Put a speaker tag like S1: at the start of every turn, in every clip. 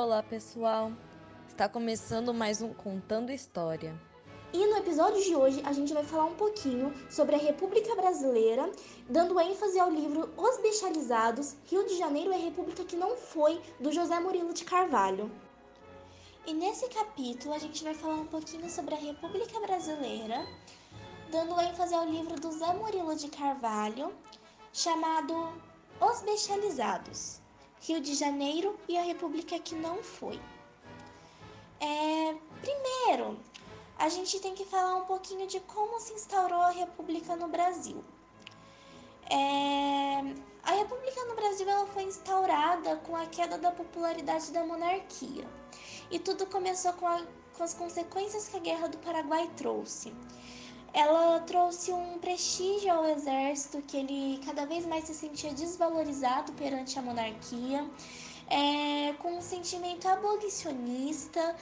S1: Olá, pessoal. Está começando mais um Contando História.
S2: E no episódio de hoje a gente vai falar um pouquinho sobre a República Brasileira, dando ênfase ao livro Os Bestializados, Rio de Janeiro é República que não foi, do José Murilo de Carvalho. E nesse capítulo a gente vai falar um pouquinho sobre a República Brasileira, dando ênfase ao livro do Zé Murilo de Carvalho, chamado Os Bestializados, Rio de Janeiro e a República que não foi. É, primeiro, a gente tem que falar um pouquinho de como se instaurou a República no Brasil. É, a República no Brasil ela foi instaurada com a queda da popularidade da monarquia. E tudo começou com, a, com as consequências que a Guerra do Paraguai trouxe. Ela trouxe um prestígio ao exército que ele cada vez mais se sentia desvalorizado perante a monarquia, é, com um sentimento abolicionista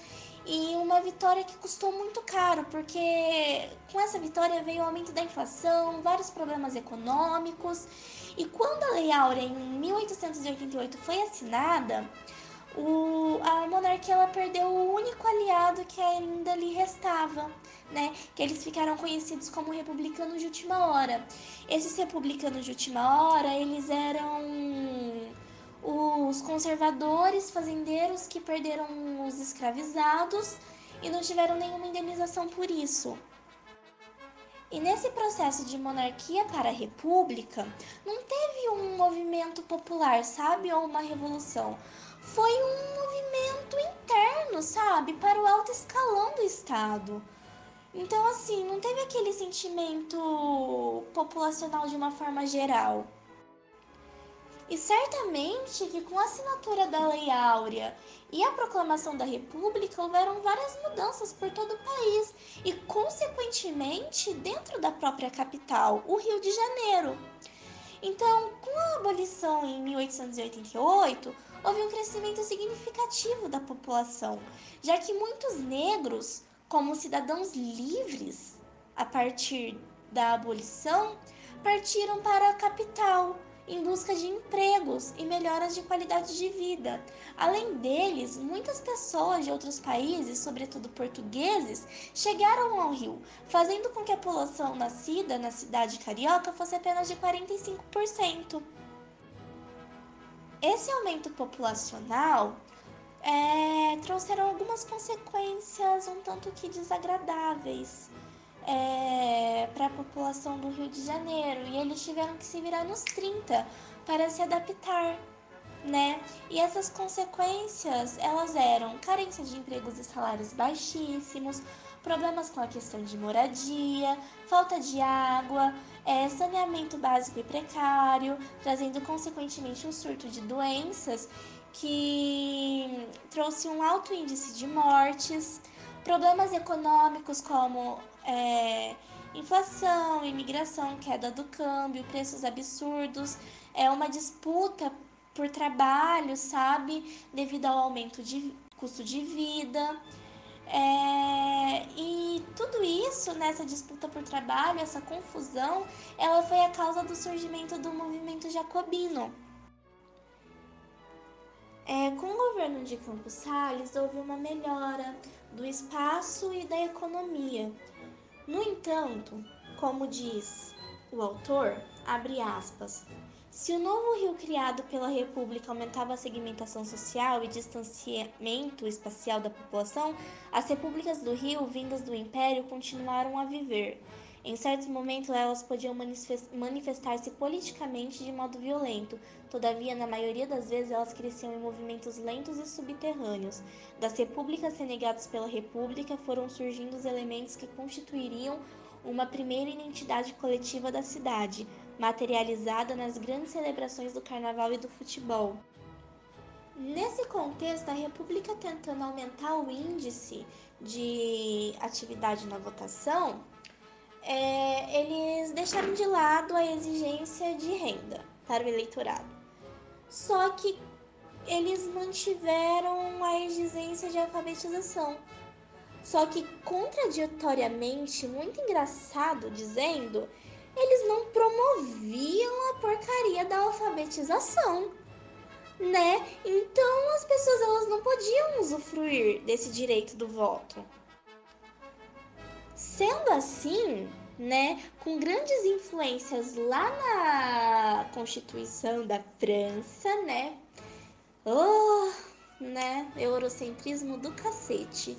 S2: e uma vitória que custou muito caro, porque com essa vitória veio o aumento da inflação, vários problemas econômicos. E quando a Lei Áurea em 1888 foi assinada, o, a monarquia ela perdeu o único aliado que ainda lhe restava, né? Que eles ficaram conhecidos como republicanos de última hora. Esses republicanos de última hora, eles eram os conservadores fazendeiros que perderam os escravizados e não tiveram nenhuma indenização por isso. E nesse processo de monarquia para república, não teve um movimento popular, sabe? Ou uma revolução. Foi um movimento interno, sabe? Para o alto escalão do Estado. Então, assim, não teve aquele sentimento populacional de uma forma geral. E certamente que com a assinatura da Lei Áurea e a proclamação da República houveram várias mudanças por todo o país e, consequentemente, dentro da própria capital, o Rio de Janeiro. Então, com a abolição em 1888, houve um crescimento significativo da população, já que muitos negros, como cidadãos livres, a partir da abolição, partiram para a capital em busca de empregos e melhoras de qualidade de vida. Além deles, muitas pessoas de outros países, sobretudo portugueses, chegaram ao Rio, fazendo com que a população nascida na cidade carioca fosse apenas de 45%. Esse aumento populacional é, trouxeram algumas consequências um tanto que desagradáveis é, para a população do Rio de Janeiro e eles tiveram que se virar nos 30 para se adaptar, né? E essas consequências elas eram carência de empregos e salários baixíssimos, problemas com a questão de moradia, falta de água, é, saneamento básico e precário, trazendo consequentemente um surto de doenças que trouxe um alto índice de mortes, problemas econômicos como é, inflação, imigração, queda do câmbio, preços absurdos, é uma disputa por trabalho, sabe? Devido ao aumento de custo de vida. É, e tudo isso nessa disputa por trabalho, essa confusão, ela foi a causa do surgimento do movimento jacobino. É, com o governo de Campos Salles, houve uma melhora do espaço e da economia, no entanto, como diz o autor, abre aspas, se o novo rio criado pela República aumentava a segmentação social e distanciamento espacial da população, as repúblicas do Rio, vindas do Império, continuaram a viver. Em certos momentos, elas podiam manifestar-se politicamente de modo violento, todavia, na maioria das vezes, elas cresciam em movimentos lentos e subterrâneos. Das repúblicas renegadas pela República foram surgindo os elementos que constituiriam uma primeira identidade coletiva da cidade, materializada nas grandes celebrações do carnaval e do futebol. Nesse contexto, a República tentando aumentar o índice de atividade na votação, é, eles deixaram de lado a exigência de renda para o eleitorado. Só que eles mantiveram a exigência de alfabetização. Só que, contraditoriamente, muito engraçado dizendo, eles não promoviam a porcaria da alfabetização. né? Então as pessoas elas não podiam usufruir desse direito do voto. Sendo assim, né, com grandes influências lá na Constituição da França, né? Oh, né, eurocentrismo do cacete.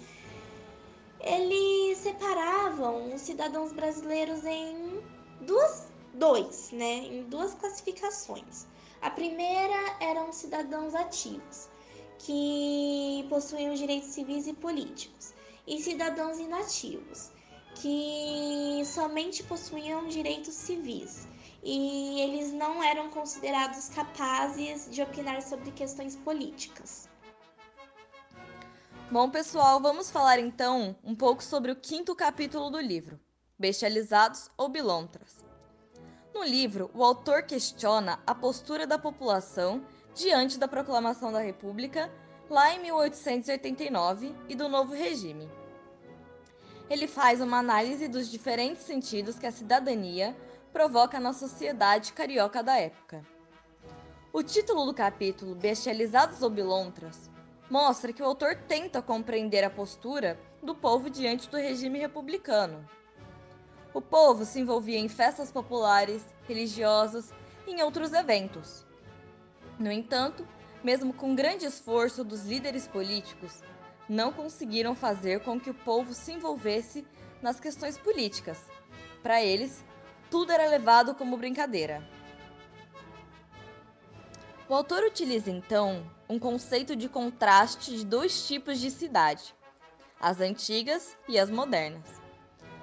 S2: Eles separavam os cidadãos brasileiros em duas, dois, né, em duas classificações. A primeira eram cidadãos ativos, que possuíam direitos civis e políticos, e cidadãos inativos, que somente possuíam direitos civis e eles não eram considerados capazes de opinar sobre questões políticas.
S1: Bom, pessoal, vamos falar então um pouco sobre o quinto capítulo do livro, Bestializados ou Bilontras. No livro, o autor questiona a postura da população diante da proclamação da República lá em 1889 e do novo regime. Ele faz uma análise dos diferentes sentidos que a cidadania provoca na sociedade carioca da época. O título do capítulo, Bestializados ou Bilontras, mostra que o autor tenta compreender a postura do povo diante do regime republicano o povo se envolvia em festas populares, religiosas e em outros eventos. No entanto, mesmo com grande esforço dos líderes políticos, não conseguiram fazer com que o povo se envolvesse nas questões políticas. Para eles, tudo era levado como brincadeira. O autor utiliza então um conceito de contraste de dois tipos de cidade: as antigas e as modernas.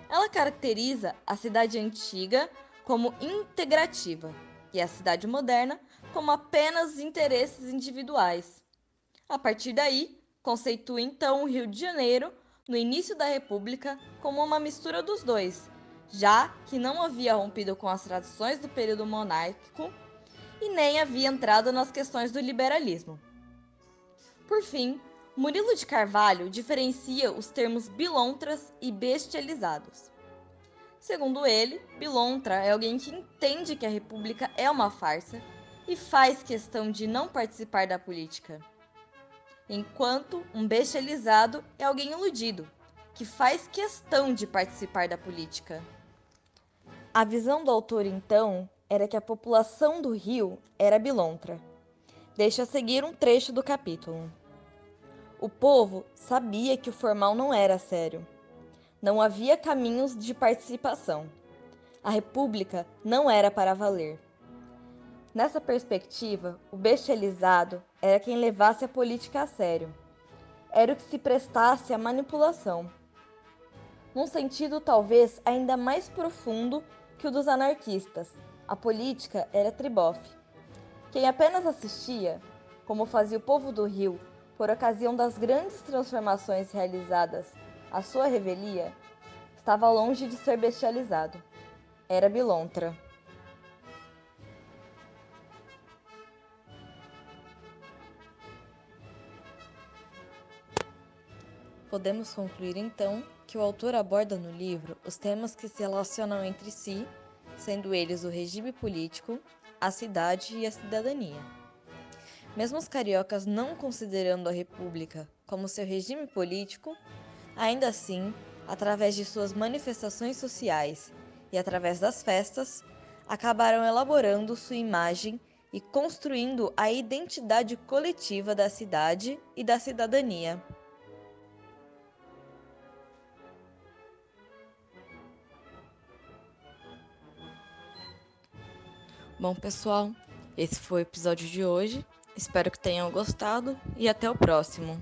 S1: Ela caracteriza a cidade antiga como integrativa e a cidade moderna como apenas interesses individuais. A partir daí, conceitua então o Rio de Janeiro, no início da República, como uma mistura dos dois, já que não havia rompido com as tradições do período monárquico e nem havia entrado nas questões do liberalismo. Por fim, Murilo de Carvalho diferencia os termos bilontras e bestializados. Segundo ele, bilontra é alguém que entende que a república é uma farsa e faz questão de não participar da política. Enquanto um bestializado é alguém iludido, que faz questão de participar da política. A visão do autor, então, era que a população do Rio era bilontra. Deixa seguir um trecho do capítulo. O povo sabia que o formal não era sério. Não havia caminhos de participação. A república não era para valer. Nessa perspectiva, o bestializado era quem levasse a política a sério. Era o que se prestasse à manipulação. Num sentido talvez ainda mais profundo que o dos anarquistas, a política era tribofe. Quem apenas assistia, como fazia o povo do Rio por ocasião das grandes transformações realizadas à sua revelia, estava longe de ser bestializado. Era bilontra. Podemos concluir então que o autor aborda no livro os temas que se relacionam entre si, sendo eles o regime político, a cidade e a cidadania. Mesmo os cariocas não considerando a República como seu regime político, ainda assim, através de suas manifestações sociais e através das festas, acabaram elaborando sua imagem e construindo a identidade coletiva da cidade e da cidadania. Bom, pessoal, esse foi o episódio de hoje. Espero que tenham gostado e até o próximo.